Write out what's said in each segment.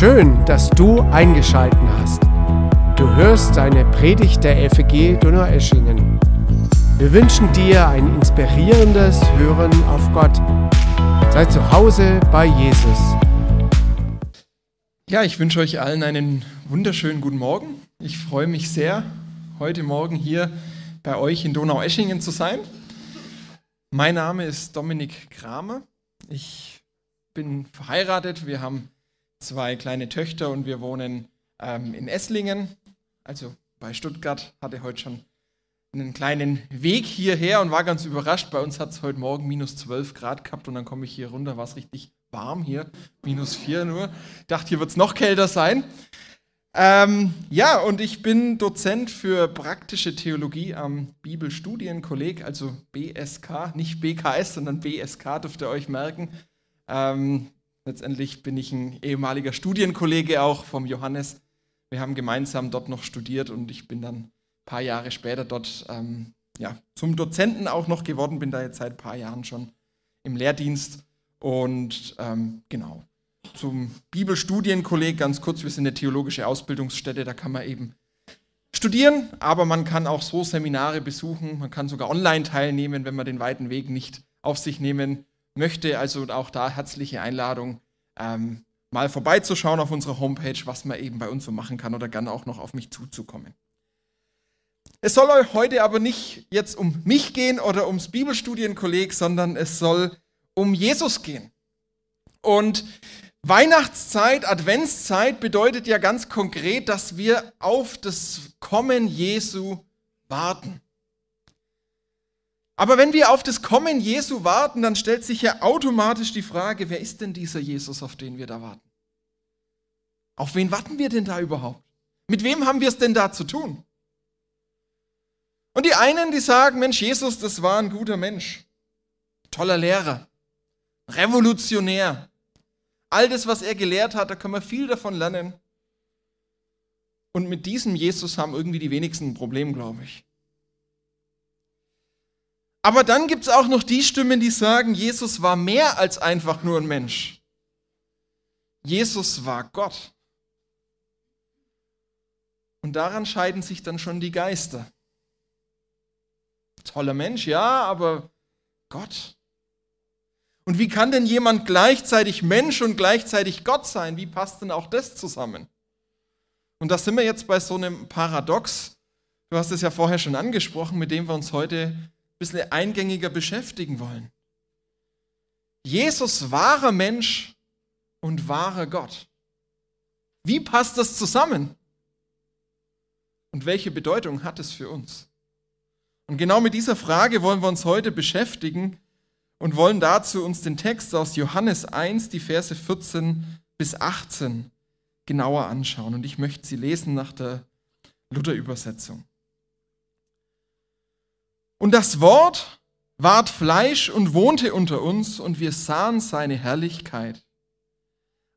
Schön, dass du eingeschalten hast. Du hörst eine Predigt der FEG Donaueschingen. Wir wünschen dir ein inspirierendes Hören auf Gott. Sei zu Hause bei Jesus. Ja, ich wünsche euch allen einen wunderschönen guten Morgen. Ich freue mich sehr, heute Morgen hier bei euch in Donaueschingen zu sein. Mein Name ist Dominik Kramer. Ich bin verheiratet. Wir haben zwei kleine Töchter und wir wohnen ähm, in Esslingen, also bei Stuttgart. Hatte heute schon einen kleinen Weg hierher und war ganz überrascht. Bei uns hat es heute Morgen minus 12 Grad gehabt und dann komme ich hier runter, war es richtig warm hier, minus 4 nur. Dachte, hier wird es noch kälter sein. Ähm, ja, und ich bin Dozent für praktische Theologie am Bibelstudienkolleg, also BSK, nicht BKS, sondern BSK, dürft ihr euch merken. Ähm, Letztendlich bin ich ein ehemaliger Studienkollege auch vom Johannes. Wir haben gemeinsam dort noch studiert und ich bin dann ein paar Jahre später dort ähm, ja, zum Dozenten auch noch geworden, bin da jetzt seit ein paar Jahren schon im Lehrdienst. Und ähm, genau, zum Bibelstudienkolleg ganz kurz, wir sind eine theologische Ausbildungsstätte, da kann man eben studieren, aber man kann auch so Seminare besuchen, man kann sogar online teilnehmen, wenn man den weiten Weg nicht auf sich nehmen möchte, also auch da herzliche Einladung, ähm, mal vorbeizuschauen auf unserer Homepage, was man eben bei uns so machen kann oder gerne auch noch auf mich zuzukommen. Es soll euch heute aber nicht jetzt um mich gehen oder ums Bibelstudienkolleg, sondern es soll um Jesus gehen. Und Weihnachtszeit, Adventszeit bedeutet ja ganz konkret, dass wir auf das Kommen Jesu warten. Aber wenn wir auf das Kommen Jesu warten, dann stellt sich ja automatisch die Frage, wer ist denn dieser Jesus, auf den wir da warten? Auf wen warten wir denn da überhaupt? Mit wem haben wir es denn da zu tun? Und die einen, die sagen, Mensch, Jesus, das war ein guter Mensch, toller Lehrer, revolutionär. All das, was er gelehrt hat, da können wir viel davon lernen. Und mit diesem Jesus haben irgendwie die wenigsten ein Problem, glaube ich. Aber dann gibt es auch noch die Stimmen, die sagen, Jesus war mehr als einfach nur ein Mensch. Jesus war Gott. Und daran scheiden sich dann schon die Geister. Toller Mensch, ja, aber Gott. Und wie kann denn jemand gleichzeitig Mensch und gleichzeitig Gott sein? Wie passt denn auch das zusammen? Und da sind wir jetzt bei so einem Paradox. Du hast es ja vorher schon angesprochen, mit dem wir uns heute bisschen eingängiger beschäftigen wollen. Jesus wahrer Mensch und wahrer Gott. Wie passt das zusammen? Und welche Bedeutung hat es für uns? Und genau mit dieser Frage wollen wir uns heute beschäftigen und wollen dazu uns den Text aus Johannes 1, die Verse 14 bis 18 genauer anschauen. Und ich möchte sie lesen nach der Luther-Übersetzung. Und das Wort ward Fleisch und wohnte unter uns, und wir sahen seine Herrlichkeit.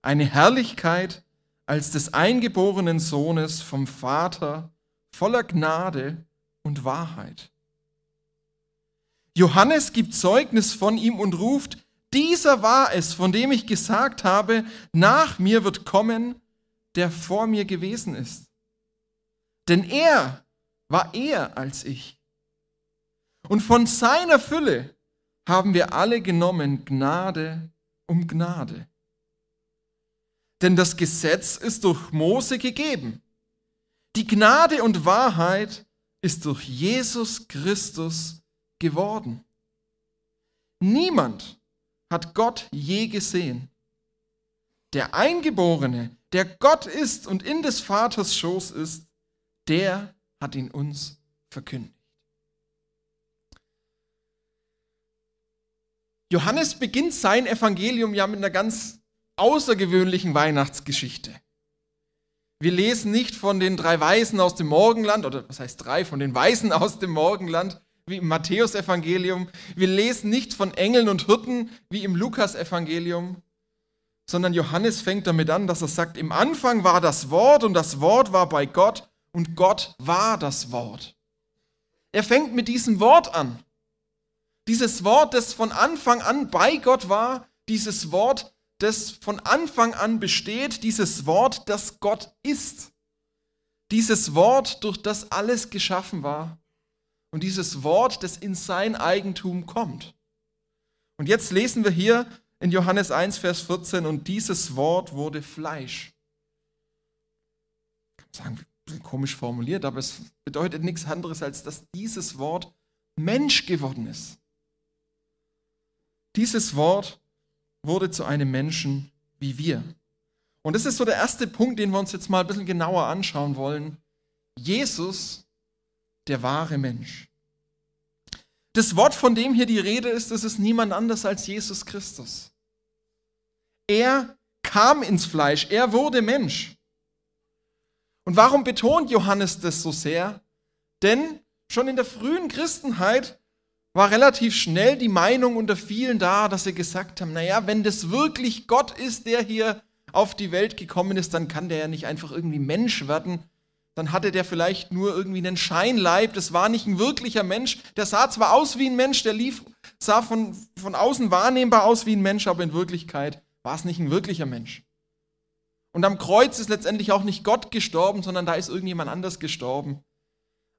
Eine Herrlichkeit als des eingeborenen Sohnes vom Vater, voller Gnade und Wahrheit. Johannes gibt Zeugnis von ihm und ruft, dieser war es, von dem ich gesagt habe, nach mir wird kommen, der vor mir gewesen ist. Denn er war eher als ich. Und von seiner Fülle haben wir alle genommen Gnade um Gnade. Denn das Gesetz ist durch Mose gegeben. Die Gnade und Wahrheit ist durch Jesus Christus geworden. Niemand hat Gott je gesehen. Der Eingeborene, der Gott ist und in des Vaters Schoß ist, der hat ihn uns verkündigt. Johannes beginnt sein Evangelium ja mit einer ganz außergewöhnlichen Weihnachtsgeschichte. Wir lesen nicht von den drei Weisen aus dem Morgenland, oder was heißt drei, von den Weisen aus dem Morgenland, wie im Matthäusevangelium. Wir lesen nicht von Engeln und Hirten, wie im Lukasevangelium, sondern Johannes fängt damit an, dass er sagt, im Anfang war das Wort und das Wort war bei Gott und Gott war das Wort. Er fängt mit diesem Wort an. Dieses Wort, das von Anfang an bei Gott war, dieses Wort, das von Anfang an besteht, dieses Wort, das Gott ist. Dieses Wort, durch das alles geschaffen war. Und dieses Wort, das in sein Eigentum kommt. Und jetzt lesen wir hier in Johannes 1, Vers 14, und dieses Wort wurde Fleisch. Ich kann sagen, bisschen komisch formuliert, aber es bedeutet nichts anderes, als dass dieses Wort Mensch geworden ist. Dieses Wort wurde zu einem Menschen wie wir. Und das ist so der erste Punkt, den wir uns jetzt mal ein bisschen genauer anschauen wollen. Jesus, der wahre Mensch. Das Wort, von dem hier die Rede ist, das ist niemand anders als Jesus Christus. Er kam ins Fleisch, er wurde Mensch. Und warum betont Johannes das so sehr? Denn schon in der frühen Christenheit war relativ schnell die Meinung unter vielen da, dass sie gesagt haben, naja, wenn das wirklich Gott ist, der hier auf die Welt gekommen ist, dann kann der ja nicht einfach irgendwie Mensch werden. Dann hatte der vielleicht nur irgendwie einen Scheinleib, das war nicht ein wirklicher Mensch. Der sah zwar aus wie ein Mensch, der lief, sah von, von außen wahrnehmbar aus wie ein Mensch, aber in Wirklichkeit war es nicht ein wirklicher Mensch. Und am Kreuz ist letztendlich auch nicht Gott gestorben, sondern da ist irgendjemand anders gestorben,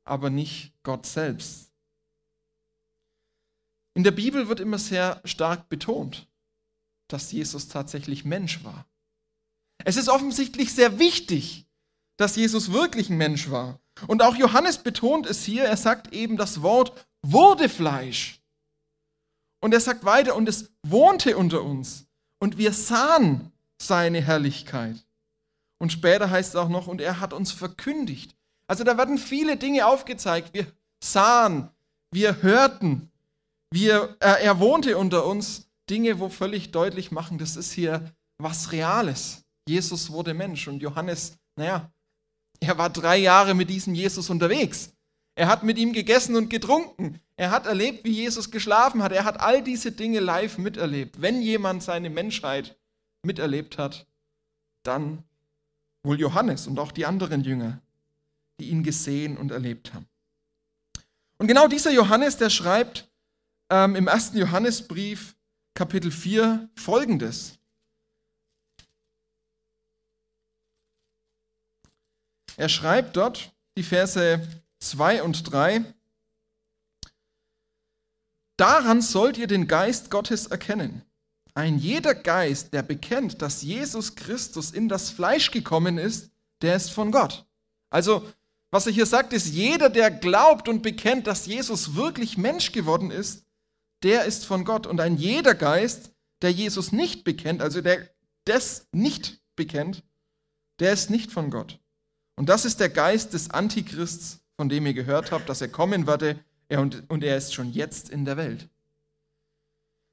aber nicht Gott selbst. In der Bibel wird immer sehr stark betont, dass Jesus tatsächlich Mensch war. Es ist offensichtlich sehr wichtig, dass Jesus wirklich ein Mensch war. Und auch Johannes betont es hier, er sagt eben, das Wort wurde Fleisch. Und er sagt weiter, und es wohnte unter uns. Und wir sahen seine Herrlichkeit. Und später heißt es auch noch, und er hat uns verkündigt. Also da werden viele Dinge aufgezeigt. Wir sahen, wir hörten, wir, er, er wohnte unter uns, Dinge, wo völlig deutlich machen, das ist hier was Reales. Jesus wurde Mensch und Johannes, naja, er war drei Jahre mit diesem Jesus unterwegs. Er hat mit ihm gegessen und getrunken. Er hat erlebt, wie Jesus geschlafen hat. Er hat all diese Dinge live miterlebt. Wenn jemand seine Menschheit miterlebt hat, dann wohl Johannes und auch die anderen Jünger, die ihn gesehen und erlebt haben. Und genau dieser Johannes, der schreibt ähm, im ersten Johannesbrief, Kapitel 4, folgendes. Er schreibt dort die Verse 2 und 3. Daran sollt ihr den Geist Gottes erkennen. Ein jeder Geist, der bekennt, dass Jesus Christus in das Fleisch gekommen ist, der ist von Gott. Also, was er hier sagt, ist, jeder, der glaubt und bekennt, dass Jesus wirklich Mensch geworden ist, der ist von Gott. Und ein jeder Geist, der Jesus nicht bekennt, also der das nicht bekennt, der ist nicht von Gott. Und das ist der Geist des Antichrists, von dem ihr gehört habt, dass er kommen und, und er ist schon jetzt in der Welt.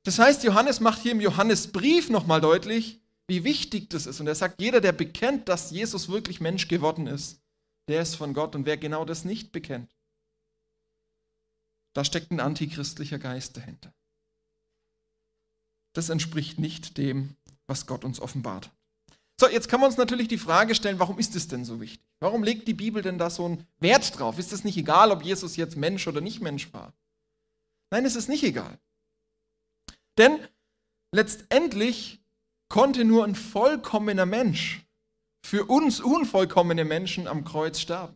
Das heißt, Johannes macht hier im Johannesbrief nochmal deutlich, wie wichtig das ist. Und er sagt, jeder, der bekennt, dass Jesus wirklich Mensch geworden ist, der ist von Gott. Und wer genau das nicht bekennt, da steckt ein antichristlicher Geist dahinter. Das entspricht nicht dem, was Gott uns offenbart. So, jetzt kann man uns natürlich die Frage stellen, warum ist es denn so wichtig? Warum legt die Bibel denn da so einen Wert drauf? Ist es nicht egal, ob Jesus jetzt Mensch oder nicht Mensch war? Nein, es ist nicht egal. Denn letztendlich konnte nur ein vollkommener Mensch für uns unvollkommene Menschen am Kreuz sterben.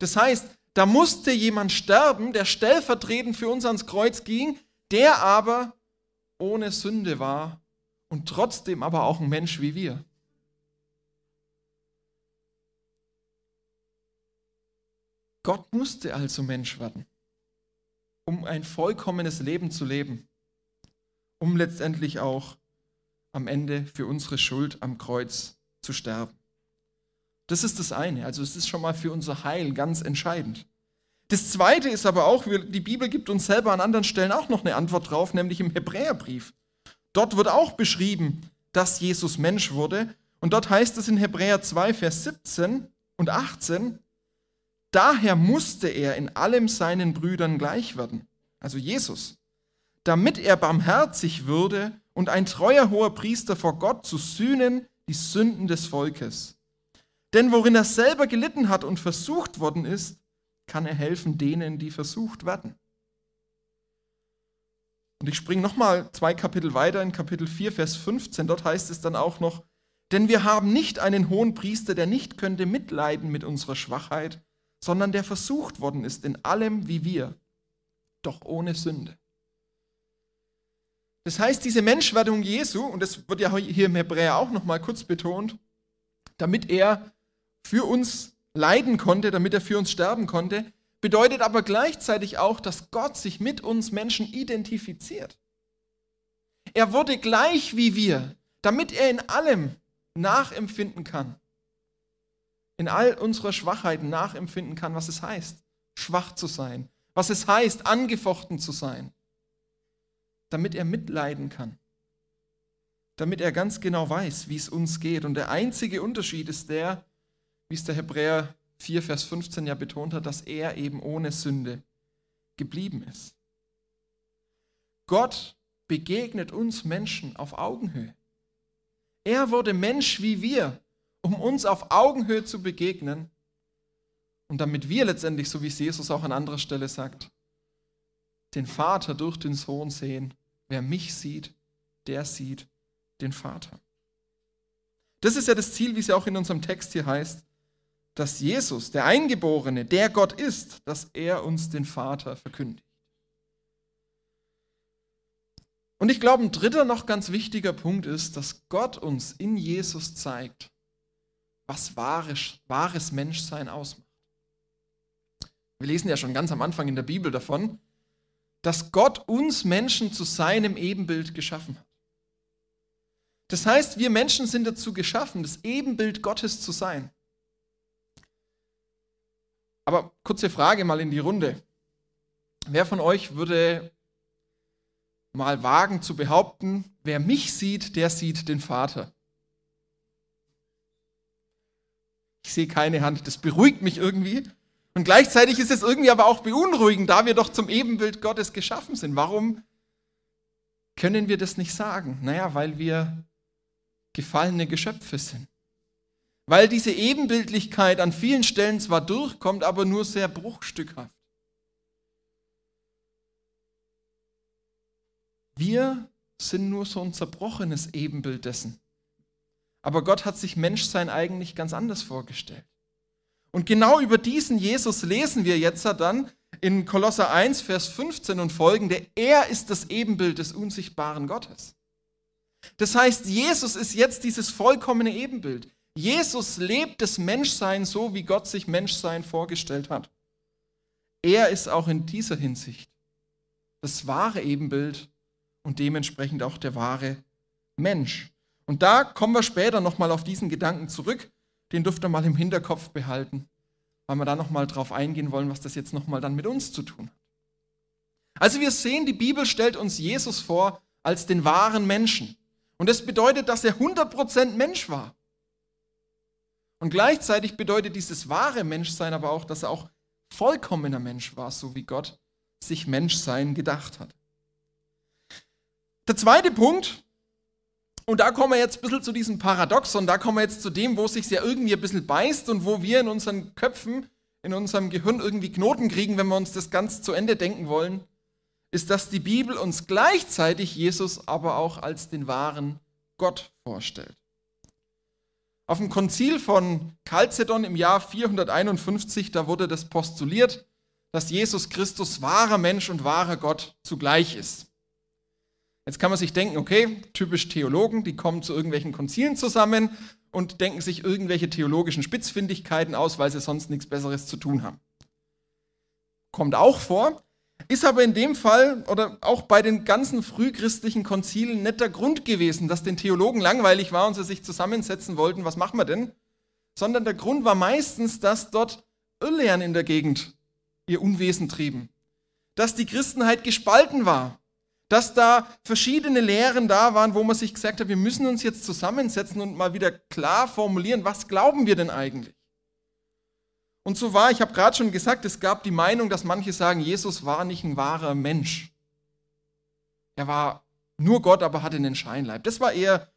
Das heißt, da musste jemand sterben, der stellvertretend für uns ans Kreuz ging, der aber ohne Sünde war und trotzdem aber auch ein Mensch wie wir. Gott musste also Mensch werden, um ein vollkommenes Leben zu leben, um letztendlich auch am Ende für unsere Schuld am Kreuz zu sterben. Das ist das eine, also es ist schon mal für unser Heil ganz entscheidend. Das zweite ist aber auch, die Bibel gibt uns selber an anderen Stellen auch noch eine Antwort drauf, nämlich im Hebräerbrief. Dort wird auch beschrieben, dass Jesus Mensch wurde. Und dort heißt es in Hebräer 2, Vers 17 und 18, daher musste er in allem seinen Brüdern gleich werden, also Jesus, damit er barmherzig würde und ein treuer hoher Priester vor Gott zu sühnen die Sünden des Volkes. Denn worin er selber gelitten hat und versucht worden ist, kann er helfen denen, die versucht werden. Und ich springe nochmal zwei Kapitel weiter in Kapitel 4, Vers 15. Dort heißt es dann auch noch, denn wir haben nicht einen hohen Priester, der nicht könnte mitleiden mit unserer Schwachheit, sondern der versucht worden ist in allem wie wir, doch ohne Sünde. Das heißt, diese Menschwerdung Jesu, und das wird ja hier im Hebräer auch nochmal kurz betont, damit er für uns leiden konnte, damit er für uns sterben konnte, bedeutet aber gleichzeitig auch, dass Gott sich mit uns Menschen identifiziert. Er wurde gleich wie wir, damit er in allem nachempfinden kann, in all unserer Schwachheiten nachempfinden kann, was es heißt, schwach zu sein, was es heißt, angefochten zu sein, damit er mitleiden kann, damit er ganz genau weiß, wie es uns geht. Und der einzige Unterschied ist der, wie es der Hebräer 4, Vers 15 ja betont hat, dass er eben ohne Sünde geblieben ist. Gott begegnet uns Menschen auf Augenhöhe. Er wurde Mensch wie wir, um uns auf Augenhöhe zu begegnen und damit wir letztendlich, so wie es Jesus auch an anderer Stelle sagt, den Vater durch den Sohn sehen. Wer mich sieht, der sieht den Vater. Das ist ja das Ziel, wie es ja auch in unserem Text hier heißt, dass Jesus, der Eingeborene, der Gott ist, dass er uns den Vater verkündigt. Und ich glaube, ein dritter noch ganz wichtiger Punkt ist, dass Gott uns in Jesus zeigt, was wahres, wahres Menschsein ausmacht. Wir lesen ja schon ganz am Anfang in der Bibel davon, dass Gott uns Menschen zu seinem Ebenbild geschaffen hat. Das heißt, wir Menschen sind dazu geschaffen, das Ebenbild Gottes zu sein. Aber kurze Frage mal in die Runde. Wer von euch würde mal wagen zu behaupten, wer mich sieht, der sieht den Vater? Ich sehe keine Hand, das beruhigt mich irgendwie. Und gleichzeitig ist es irgendwie aber auch beunruhigend, da wir doch zum Ebenbild Gottes geschaffen sind. Warum können wir das nicht sagen? Naja, weil wir gefallene Geschöpfe sind weil diese Ebenbildlichkeit an vielen Stellen zwar durchkommt, aber nur sehr bruchstückhaft. Wir sind nur so ein zerbrochenes Ebenbild dessen. Aber Gott hat sich Menschsein eigentlich ganz anders vorgestellt. Und genau über diesen Jesus lesen wir jetzt dann in Kolosser 1, Vers 15 und folgende. Er ist das Ebenbild des unsichtbaren Gottes. Das heißt, Jesus ist jetzt dieses vollkommene Ebenbild. Jesus lebt das Menschsein so, wie Gott sich Menschsein vorgestellt hat. Er ist auch in dieser Hinsicht das wahre Ebenbild und dementsprechend auch der wahre Mensch. Und da kommen wir später nochmal auf diesen Gedanken zurück. Den dürft ihr mal im Hinterkopf behalten, weil wir da nochmal drauf eingehen wollen, was das jetzt nochmal dann mit uns zu tun hat. Also wir sehen, die Bibel stellt uns Jesus vor als den wahren Menschen. Und das bedeutet, dass er 100% Mensch war. Und gleichzeitig bedeutet dieses wahre Menschsein aber auch, dass er auch vollkommener Mensch war, so wie Gott sich Menschsein gedacht hat. Der zweite Punkt, und da kommen wir jetzt ein bisschen zu diesem Paradoxon, da kommen wir jetzt zu dem, wo es sich ja irgendwie ein bisschen beißt und wo wir in unseren Köpfen, in unserem Gehirn irgendwie Knoten kriegen, wenn wir uns das ganz zu Ende denken wollen, ist, dass die Bibel uns gleichzeitig Jesus aber auch als den wahren Gott vorstellt. Auf dem Konzil von Chalcedon im Jahr 451, da wurde das postuliert, dass Jesus Christus wahrer Mensch und wahrer Gott zugleich ist. Jetzt kann man sich denken, okay, typisch Theologen, die kommen zu irgendwelchen Konzilen zusammen und denken sich irgendwelche theologischen Spitzfindigkeiten aus, weil sie sonst nichts Besseres zu tun haben. Kommt auch vor, ist aber in dem Fall oder auch bei den ganzen frühchristlichen Konzilen nicht der Grund gewesen, dass den Theologen langweilig war und sie sich zusammensetzen wollten, was machen wir denn? Sondern der Grund war meistens, dass dort Irrlehren in der Gegend ihr Unwesen trieben. Dass die Christenheit gespalten war. Dass da verschiedene Lehren da waren, wo man sich gesagt hat, wir müssen uns jetzt zusammensetzen und mal wieder klar formulieren, was glauben wir denn eigentlich? Und so war, ich habe gerade schon gesagt, es gab die Meinung, dass manche sagen, Jesus war nicht ein wahrer Mensch. Er war nur Gott, aber hatte einen Scheinleib. Das war eher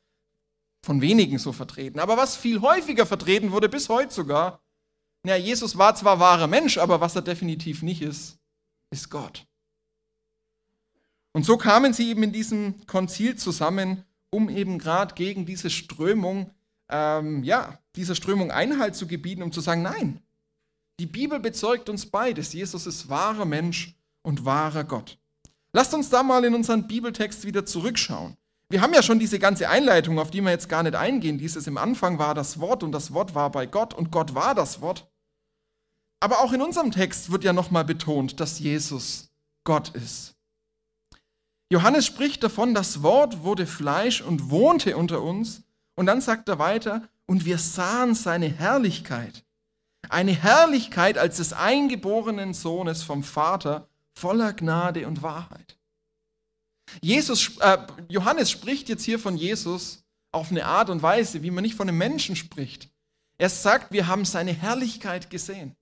von wenigen so vertreten. Aber was viel häufiger vertreten wurde, bis heute sogar, na, Jesus war zwar wahrer Mensch, aber was er definitiv nicht ist, ist Gott. Und so kamen sie eben in diesem Konzil zusammen, um eben gerade gegen diese Strömung, ähm, ja, dieser Strömung Einhalt zu gebieten, um zu sagen, nein, die Bibel bezeugt uns beides. Jesus ist wahrer Mensch und wahrer Gott. Lasst uns da mal in unseren Bibeltext wieder zurückschauen. Wir haben ja schon diese ganze Einleitung, auf die wir jetzt gar nicht eingehen. Dieses im Anfang war das Wort und das Wort war bei Gott und Gott war das Wort. Aber auch in unserem Text wird ja nochmal betont, dass Jesus Gott ist. Johannes spricht davon, das Wort wurde Fleisch und wohnte unter uns. Und dann sagt er weiter, und wir sahen seine Herrlichkeit. Eine Herrlichkeit als des eingeborenen Sohnes vom Vater, voller Gnade und Wahrheit. Jesus, äh, Johannes spricht jetzt hier von Jesus auf eine Art und Weise, wie man nicht von einem Menschen spricht. Er sagt, wir haben seine Herrlichkeit gesehen.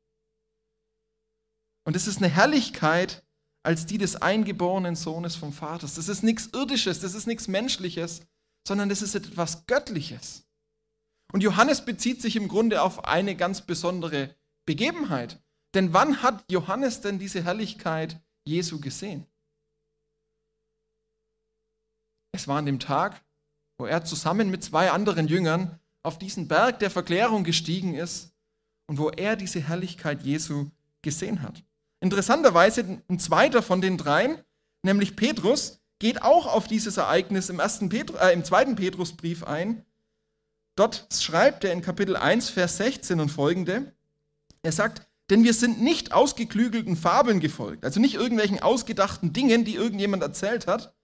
Und es ist eine Herrlichkeit als die des eingeborenen Sohnes vom Vater. Das ist nichts Irdisches, das ist nichts Menschliches, sondern das ist etwas Göttliches. Und Johannes bezieht sich im Grunde auf eine ganz besondere Begebenheit. Denn wann hat Johannes denn diese Herrlichkeit Jesu gesehen? Es war an dem Tag, wo er zusammen mit zwei anderen Jüngern auf diesen Berg der Verklärung gestiegen ist und wo er diese Herrlichkeit Jesu gesehen hat. Interessanterweise ein zweiter von den dreien, nämlich Petrus, geht auch auf dieses Ereignis im, ersten Petru, äh, im zweiten Petrusbrief ein. Dort schreibt er in Kapitel 1, Vers 16 und folgende, er sagt, denn wir sind nicht ausgeklügelten Fabeln gefolgt, also nicht irgendwelchen ausgedachten Dingen, die irgendjemand erzählt hat,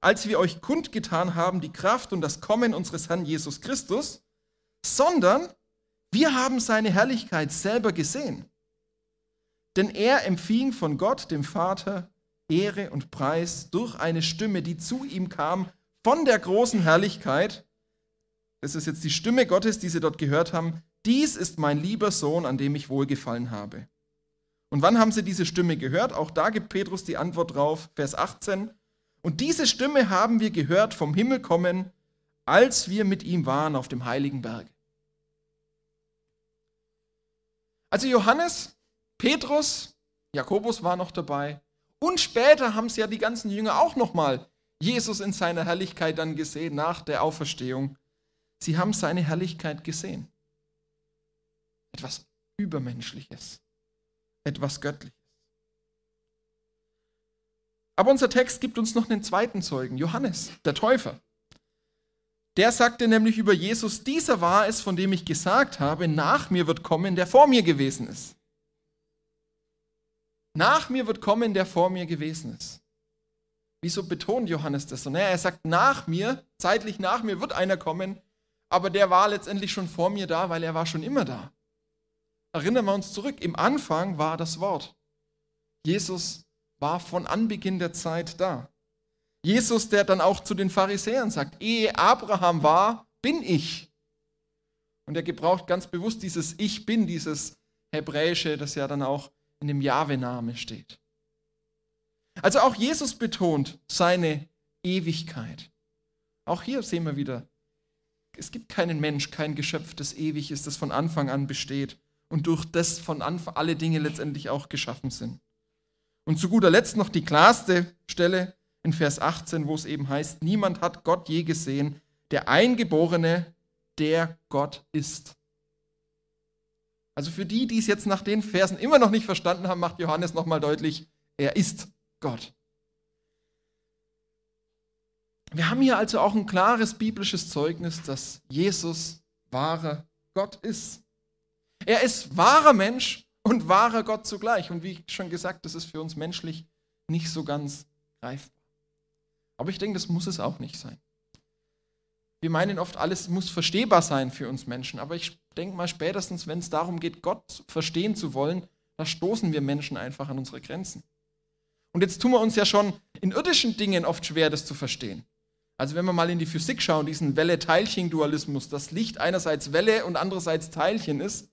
als wir euch kundgetan haben die Kraft und das Kommen unseres Herrn Jesus Christus, sondern wir haben seine Herrlichkeit selber gesehen. Denn er empfing von Gott, dem Vater, Ehre und Preis durch eine Stimme, die zu ihm kam von der großen Herrlichkeit. Das ist jetzt die Stimme Gottes, die sie dort gehört haben. Dies ist mein lieber Sohn, an dem ich wohlgefallen habe. Und wann haben sie diese Stimme gehört? Auch da gibt Petrus die Antwort drauf, Vers 18. Und diese Stimme haben wir gehört vom Himmel kommen, als wir mit ihm waren auf dem heiligen Berg. Also Johannes, Petrus, Jakobus war noch dabei und später haben sie ja die ganzen Jünger auch nochmal Jesus in seiner Herrlichkeit dann gesehen nach der Auferstehung. Sie haben seine Herrlichkeit gesehen etwas Übermenschliches, etwas Göttliches. Aber unser Text gibt uns noch einen zweiten Zeugen, Johannes, der Täufer. Der sagte nämlich über Jesus, dieser war es, von dem ich gesagt habe, nach mir wird kommen, der vor mir gewesen ist. Nach mir wird kommen, der vor mir gewesen ist. Wieso betont Johannes das so? Naja, er sagt, nach mir, zeitlich nach mir wird einer kommen, aber der war letztendlich schon vor mir da, weil er war schon immer da. Erinnern wir uns zurück, im Anfang war das Wort. Jesus war von Anbeginn der Zeit da. Jesus, der dann auch zu den Pharisäern sagt, ehe Abraham war, bin ich. Und er gebraucht ganz bewusst dieses Ich bin, dieses Hebräische, das ja dann auch in dem Jahwe-Name steht. Also auch Jesus betont seine Ewigkeit. Auch hier sehen wir wieder, es gibt keinen Mensch, kein Geschöpf, das ewig ist, das von Anfang an besteht und durch das von Anfang alle Dinge letztendlich auch geschaffen sind. Und zu guter Letzt noch die klarste Stelle in Vers 18, wo es eben heißt, niemand hat Gott je gesehen, der Eingeborene, der Gott ist. Also für die, die es jetzt nach den Versen immer noch nicht verstanden haben, macht Johannes nochmal deutlich, er ist Gott. Wir haben hier also auch ein klares biblisches Zeugnis, dass Jesus wahrer Gott ist. Er ist wahrer Mensch und wahrer Gott zugleich. Und wie schon gesagt, das ist für uns menschlich nicht so ganz greifbar. Aber ich denke, das muss es auch nicht sein. Wir meinen oft, alles muss verstehbar sein für uns Menschen. Aber ich denke mal, spätestens, wenn es darum geht, Gott verstehen zu wollen, da stoßen wir Menschen einfach an unsere Grenzen. Und jetzt tun wir uns ja schon in irdischen Dingen oft schwer, das zu verstehen. Also wenn wir mal in die Physik schauen, diesen Welle-Teilchen-Dualismus, dass Licht einerseits Welle und andererseits Teilchen ist,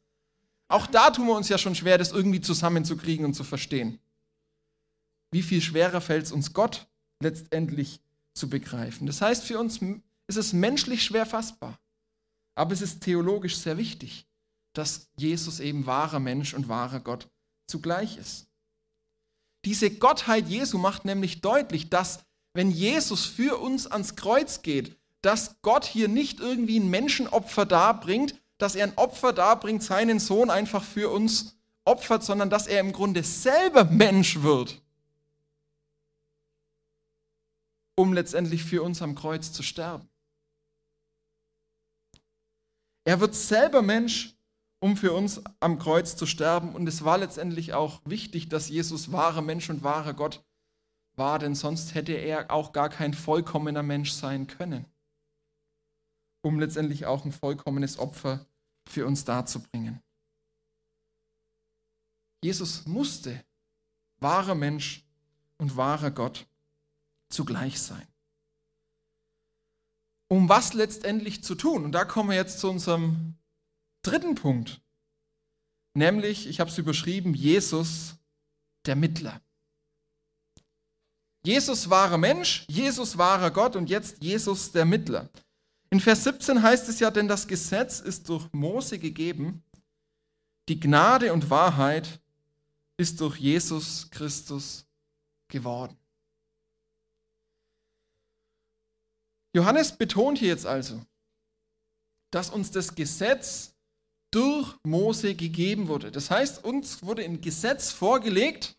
auch da tun wir uns ja schon schwer, das irgendwie zusammenzukriegen und zu verstehen. Wie viel schwerer fällt es uns Gott letztendlich zu begreifen? Das heißt, für uns ist es menschlich schwer fassbar, aber es ist theologisch sehr wichtig, dass Jesus eben wahrer Mensch und wahrer Gott zugleich ist. Diese Gottheit Jesu macht nämlich deutlich, dass wenn Jesus für uns ans Kreuz geht, dass Gott hier nicht irgendwie ein Menschenopfer darbringt, dass er ein Opfer darbringt, seinen Sohn einfach für uns opfert, sondern dass er im Grunde selber Mensch wird, um letztendlich für uns am Kreuz zu sterben. Er wird selber Mensch, um für uns am Kreuz zu sterben. Und es war letztendlich auch wichtig, dass Jesus wahrer Mensch und wahrer Gott war, denn sonst hätte er auch gar kein vollkommener Mensch sein können, um letztendlich auch ein vollkommenes Opfer für uns darzubringen. Jesus musste wahrer Mensch und wahrer Gott zugleich sein. Um was letztendlich zu tun? Und da kommen wir jetzt zu unserem dritten Punkt, nämlich, ich habe es überschrieben, Jesus, der Mittler. Jesus wahrer Mensch, Jesus wahrer Gott und jetzt Jesus der Mittler. In Vers 17 heißt es ja, denn das Gesetz ist durch Mose gegeben, die Gnade und Wahrheit ist durch Jesus Christus geworden. Johannes betont hier jetzt also, dass uns das Gesetz durch Mose gegeben wurde. Das heißt, uns wurde ein Gesetz vorgelegt.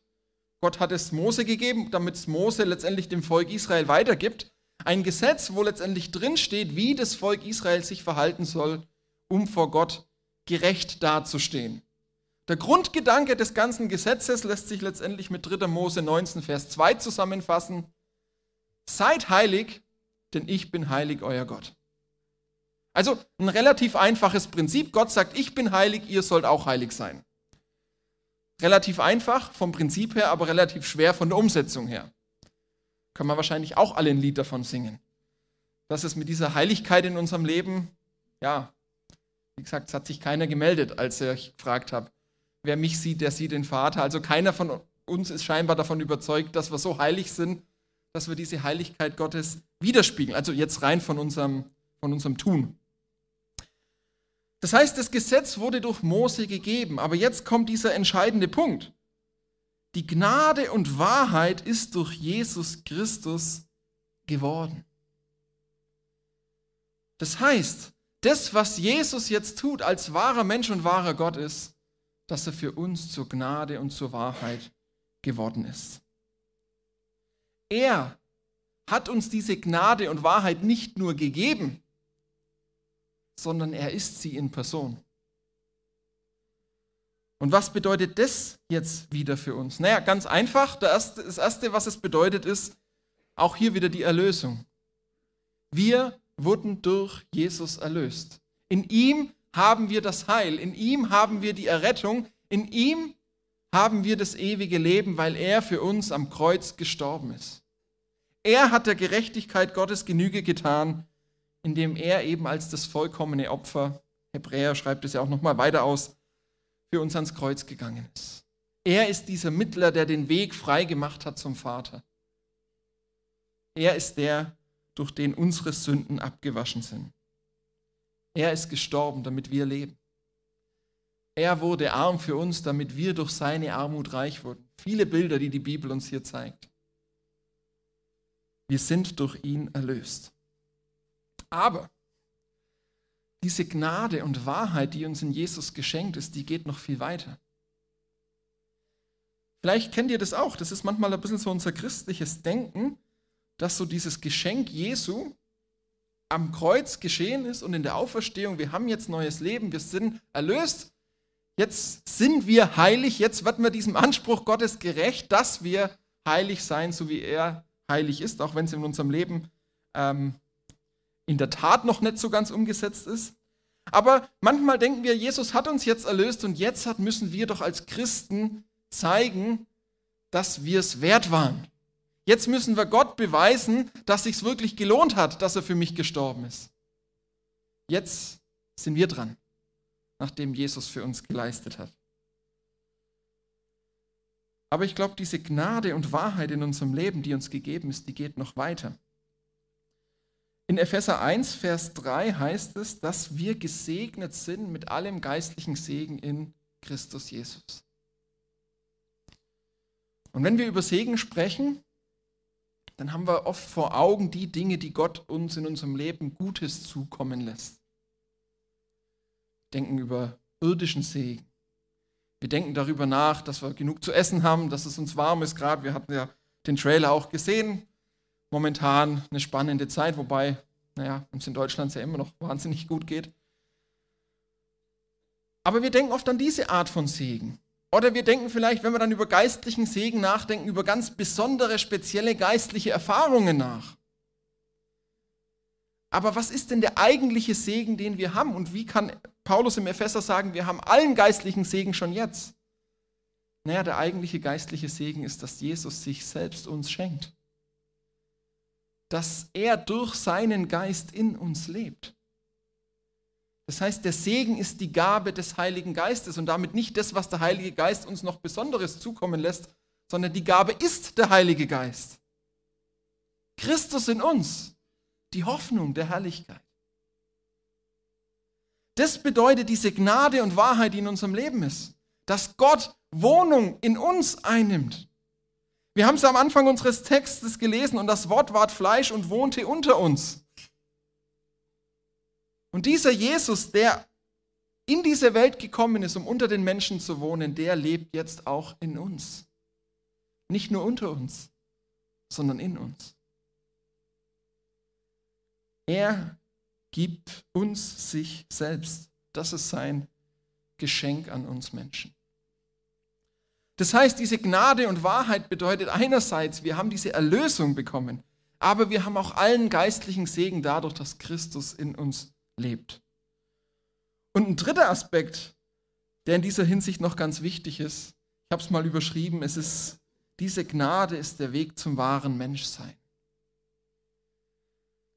Gott hat es Mose gegeben, damit es Mose letztendlich dem Volk Israel weitergibt. Ein Gesetz, wo letztendlich drinsteht, wie das Volk Israel sich verhalten soll, um vor Gott gerecht dazustehen. Der Grundgedanke des ganzen Gesetzes lässt sich letztendlich mit 3. Mose 19, Vers 2 zusammenfassen. Seid heilig, denn ich bin heilig, euer Gott. Also ein relativ einfaches Prinzip. Gott sagt, ich bin heilig, ihr sollt auch heilig sein. Relativ einfach vom Prinzip her, aber relativ schwer von der Umsetzung her. Kann man wahrscheinlich auch alle ein Lied davon singen. Dass es mit dieser Heiligkeit in unserem Leben, ja, wie gesagt, es hat sich keiner gemeldet, als ich gefragt habe, wer mich sieht, der sieht den Vater. Also keiner von uns ist scheinbar davon überzeugt, dass wir so heilig sind, dass wir diese Heiligkeit Gottes widerspiegeln. Also jetzt rein von unserem, von unserem Tun. Das heißt, das Gesetz wurde durch Mose gegeben, aber jetzt kommt dieser entscheidende Punkt. Die Gnade und Wahrheit ist durch Jesus Christus geworden. Das heißt, das, was Jesus jetzt tut als wahrer Mensch und wahrer Gott ist, dass er für uns zur Gnade und zur Wahrheit geworden ist. Er hat uns diese Gnade und Wahrheit nicht nur gegeben, sondern er ist sie in Person. Und was bedeutet das jetzt wieder für uns? Naja, ganz einfach. Das Erste, was es bedeutet, ist auch hier wieder die Erlösung. Wir wurden durch Jesus erlöst. In ihm haben wir das Heil, in ihm haben wir die Errettung, in ihm haben wir das ewige Leben, weil er für uns am Kreuz gestorben ist. Er hat der Gerechtigkeit Gottes Genüge getan indem er eben als das vollkommene Opfer, Hebräer schreibt es ja auch nochmal weiter aus, für uns ans Kreuz gegangen ist. Er ist dieser Mittler, der den Weg frei gemacht hat zum Vater. Er ist der, durch den unsere Sünden abgewaschen sind. Er ist gestorben, damit wir leben. Er wurde arm für uns, damit wir durch seine Armut reich wurden. Viele Bilder, die die Bibel uns hier zeigt. Wir sind durch ihn erlöst. Aber diese Gnade und Wahrheit, die uns in Jesus geschenkt ist, die geht noch viel weiter. Vielleicht kennt ihr das auch. Das ist manchmal ein bisschen so unser christliches Denken, dass so dieses Geschenk Jesu am Kreuz geschehen ist und in der Auferstehung, wir haben jetzt neues Leben, wir sind erlöst, jetzt sind wir heilig, jetzt werden wir diesem Anspruch Gottes gerecht, dass wir heilig sein, so wie er heilig ist, auch wenn es in unserem Leben ähm, in der Tat noch nicht so ganz umgesetzt ist. Aber manchmal denken wir, Jesus hat uns jetzt erlöst und jetzt müssen wir doch als Christen zeigen, dass wir es wert waren. Jetzt müssen wir Gott beweisen, dass sich wirklich gelohnt hat, dass er für mich gestorben ist. Jetzt sind wir dran, nachdem Jesus für uns geleistet hat. Aber ich glaube, diese Gnade und Wahrheit in unserem Leben, die uns gegeben ist, die geht noch weiter. In Epheser 1, Vers 3 heißt es, dass wir gesegnet sind mit allem geistlichen Segen in Christus Jesus. Und wenn wir über Segen sprechen, dann haben wir oft vor Augen die Dinge, die Gott uns in unserem Leben Gutes zukommen lässt. Wir denken über irdischen Segen. Wir denken darüber nach, dass wir genug zu essen haben, dass es uns warm ist. Gerade wir hatten ja den Trailer auch gesehen. Momentan eine spannende Zeit, wobei, naja, uns in Deutschland ja immer noch wahnsinnig gut geht. Aber wir denken oft an diese Art von Segen. Oder wir denken vielleicht, wenn wir dann über geistlichen Segen nachdenken, über ganz besondere, spezielle geistliche Erfahrungen nach. Aber was ist denn der eigentliche Segen, den wir haben? Und wie kann Paulus im Epheser sagen, wir haben allen geistlichen Segen schon jetzt? Naja, der eigentliche geistliche Segen ist, dass Jesus sich selbst uns schenkt. Dass er durch seinen Geist in uns lebt. Das heißt, der Segen ist die Gabe des Heiligen Geistes und damit nicht das, was der Heilige Geist uns noch Besonderes zukommen lässt, sondern die Gabe ist der Heilige Geist. Christus in uns, die Hoffnung der Herrlichkeit. Das bedeutet diese Gnade und Wahrheit, die in unserem Leben ist, dass Gott Wohnung in uns einnimmt. Wir haben es am Anfang unseres Textes gelesen und das Wort ward Fleisch und wohnte unter uns. Und dieser Jesus, der in diese Welt gekommen ist, um unter den Menschen zu wohnen, der lebt jetzt auch in uns. Nicht nur unter uns, sondern in uns. Er gibt uns sich selbst. Das ist sein Geschenk an uns Menschen. Das heißt, diese Gnade und Wahrheit bedeutet einerseits, wir haben diese Erlösung bekommen, aber wir haben auch allen geistlichen Segen dadurch, dass Christus in uns lebt. Und ein dritter Aspekt, der in dieser Hinsicht noch ganz wichtig ist, ich habe es mal überschrieben, es ist, diese Gnade ist der Weg zum wahren Menschsein.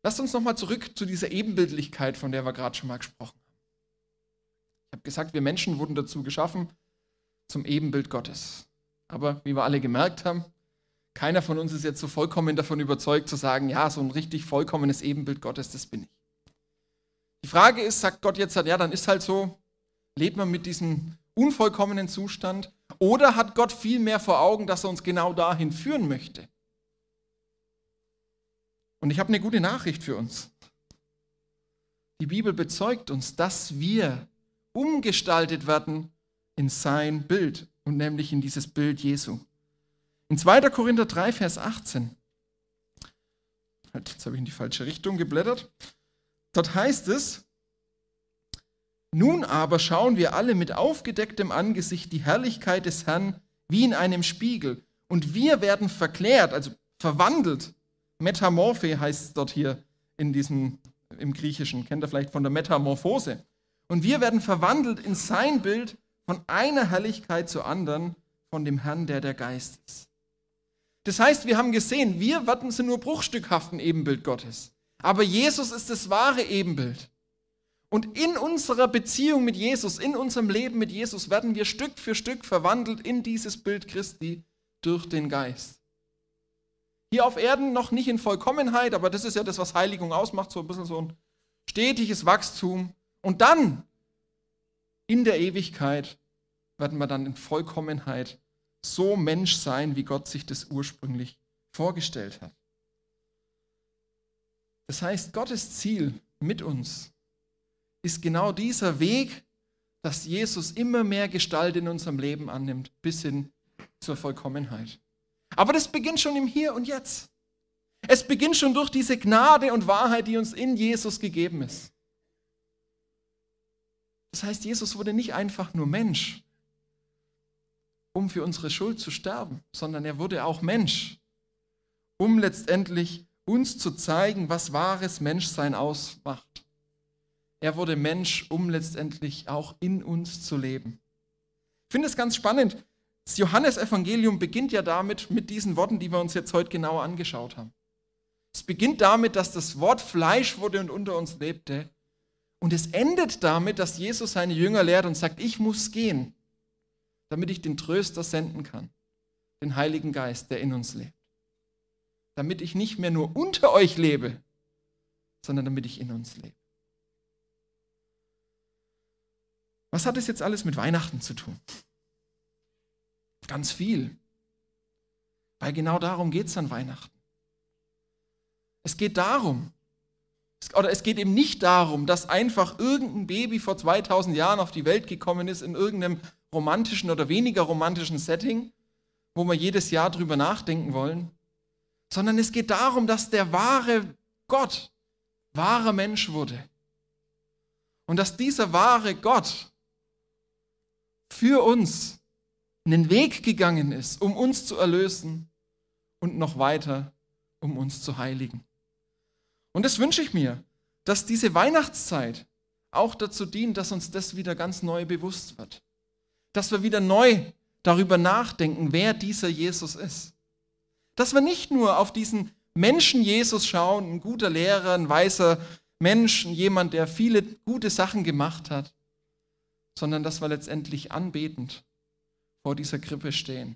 Lasst uns nochmal zurück zu dieser Ebenbildlichkeit, von der wir gerade schon mal gesprochen haben. Ich habe gesagt, wir Menschen wurden dazu geschaffen, zum Ebenbild Gottes. Aber wie wir alle gemerkt haben, keiner von uns ist jetzt so vollkommen davon überzeugt zu sagen, ja, so ein richtig vollkommenes Ebenbild Gottes, das bin ich. Die Frage ist, sagt Gott jetzt, ja, dann ist halt so, lebt man mit diesem unvollkommenen Zustand oder hat Gott viel mehr vor Augen, dass er uns genau dahin führen möchte? Und ich habe eine gute Nachricht für uns. Die Bibel bezeugt uns, dass wir umgestaltet werden in sein Bild und nämlich in dieses Bild Jesu. In 2. Korinther 3, Vers 18. Halt, jetzt habe ich in die falsche Richtung geblättert. Dort heißt es, nun aber schauen wir alle mit aufgedecktem Angesicht die Herrlichkeit des Herrn wie in einem Spiegel. Und wir werden verklärt, also verwandelt. Metamorphe heißt es dort hier in diesem, im Griechischen. Kennt ihr vielleicht von der Metamorphose. Und wir werden verwandelt in sein Bild von einer Herrlichkeit zur anderen, von dem Herrn, der der Geist ist. Das heißt, wir haben gesehen, wir werden sind nur bruchstückhaften Ebenbild Gottes. Aber Jesus ist das wahre Ebenbild. Und in unserer Beziehung mit Jesus, in unserem Leben mit Jesus werden wir Stück für Stück verwandelt in dieses Bild Christi durch den Geist. Hier auf Erden noch nicht in Vollkommenheit, aber das ist ja das, was Heiligung ausmacht, so ein bisschen so ein stetiges Wachstum. Und dann in der Ewigkeit werden wir dann in Vollkommenheit so Mensch sein, wie Gott sich das ursprünglich vorgestellt hat. Das heißt, Gottes Ziel mit uns ist genau dieser Weg, dass Jesus immer mehr Gestalt in unserem Leben annimmt, bis hin zur Vollkommenheit. Aber das beginnt schon im Hier und Jetzt. Es beginnt schon durch diese Gnade und Wahrheit, die uns in Jesus gegeben ist. Das heißt, Jesus wurde nicht einfach nur Mensch, um für unsere Schuld zu sterben, sondern er wurde auch Mensch, um letztendlich uns zu zeigen, was wahres Menschsein ausmacht. Er wurde Mensch, um letztendlich auch in uns zu leben. Ich finde es ganz spannend. Das Johannesevangelium beginnt ja damit, mit diesen Worten, die wir uns jetzt heute genauer angeschaut haben. Es beginnt damit, dass das Wort Fleisch wurde und unter uns lebte. Und es endet damit, dass Jesus seine Jünger lehrt und sagt, ich muss gehen, damit ich den Tröster senden kann, den Heiligen Geist, der in uns lebt damit ich nicht mehr nur unter euch lebe, sondern damit ich in uns lebe. Was hat es jetzt alles mit Weihnachten zu tun? Ganz viel. Weil genau darum geht es an Weihnachten. Es geht darum, oder es geht eben nicht darum, dass einfach irgendein Baby vor 2000 Jahren auf die Welt gekommen ist in irgendeinem romantischen oder weniger romantischen Setting, wo wir jedes Jahr drüber nachdenken wollen, sondern es geht darum, dass der wahre Gott wahrer Mensch wurde. Und dass dieser wahre Gott für uns einen Weg gegangen ist, um uns zu erlösen und noch weiter, um uns zu heiligen. Und das wünsche ich mir, dass diese Weihnachtszeit auch dazu dient, dass uns das wieder ganz neu bewusst wird. Dass wir wieder neu darüber nachdenken, wer dieser Jesus ist. Dass wir nicht nur auf diesen Menschen Jesus schauen, ein guter Lehrer, ein weißer Mensch, jemand, der viele gute Sachen gemacht hat, sondern dass wir letztendlich anbetend vor dieser Krippe stehen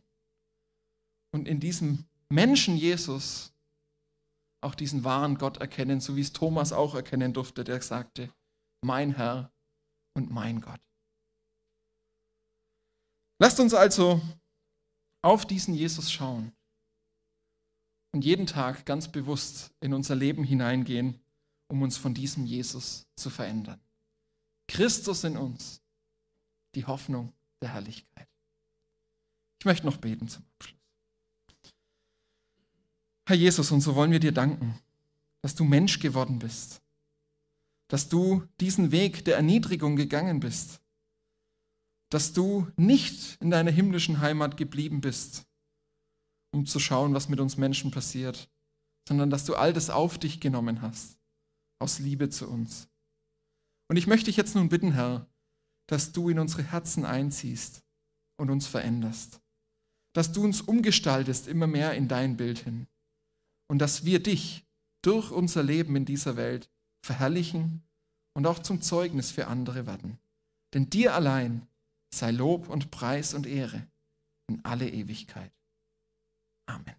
und in diesem Menschen Jesus auch diesen wahren Gott erkennen, so wie es Thomas auch erkennen durfte, der sagte, mein Herr und mein Gott. Lasst uns also auf diesen Jesus schauen und jeden Tag ganz bewusst in unser Leben hineingehen, um uns von diesem Jesus zu verändern. Christus in uns, die Hoffnung der Herrlichkeit. Ich möchte noch beten zum Abschluss. Herr Jesus, und so wollen wir dir danken, dass du Mensch geworden bist, dass du diesen Weg der Erniedrigung gegangen bist, dass du nicht in deiner himmlischen Heimat geblieben bist, um zu schauen, was mit uns Menschen passiert, sondern dass du all das auf dich genommen hast, aus Liebe zu uns. Und ich möchte dich jetzt nun bitten, Herr, dass du in unsere Herzen einziehst und uns veränderst, dass du uns umgestaltest immer mehr in dein Bild hin und dass wir dich durch unser Leben in dieser Welt verherrlichen und auch zum Zeugnis für andere werden. Denn dir allein sei Lob und Preis und Ehre in alle Ewigkeit. Amen.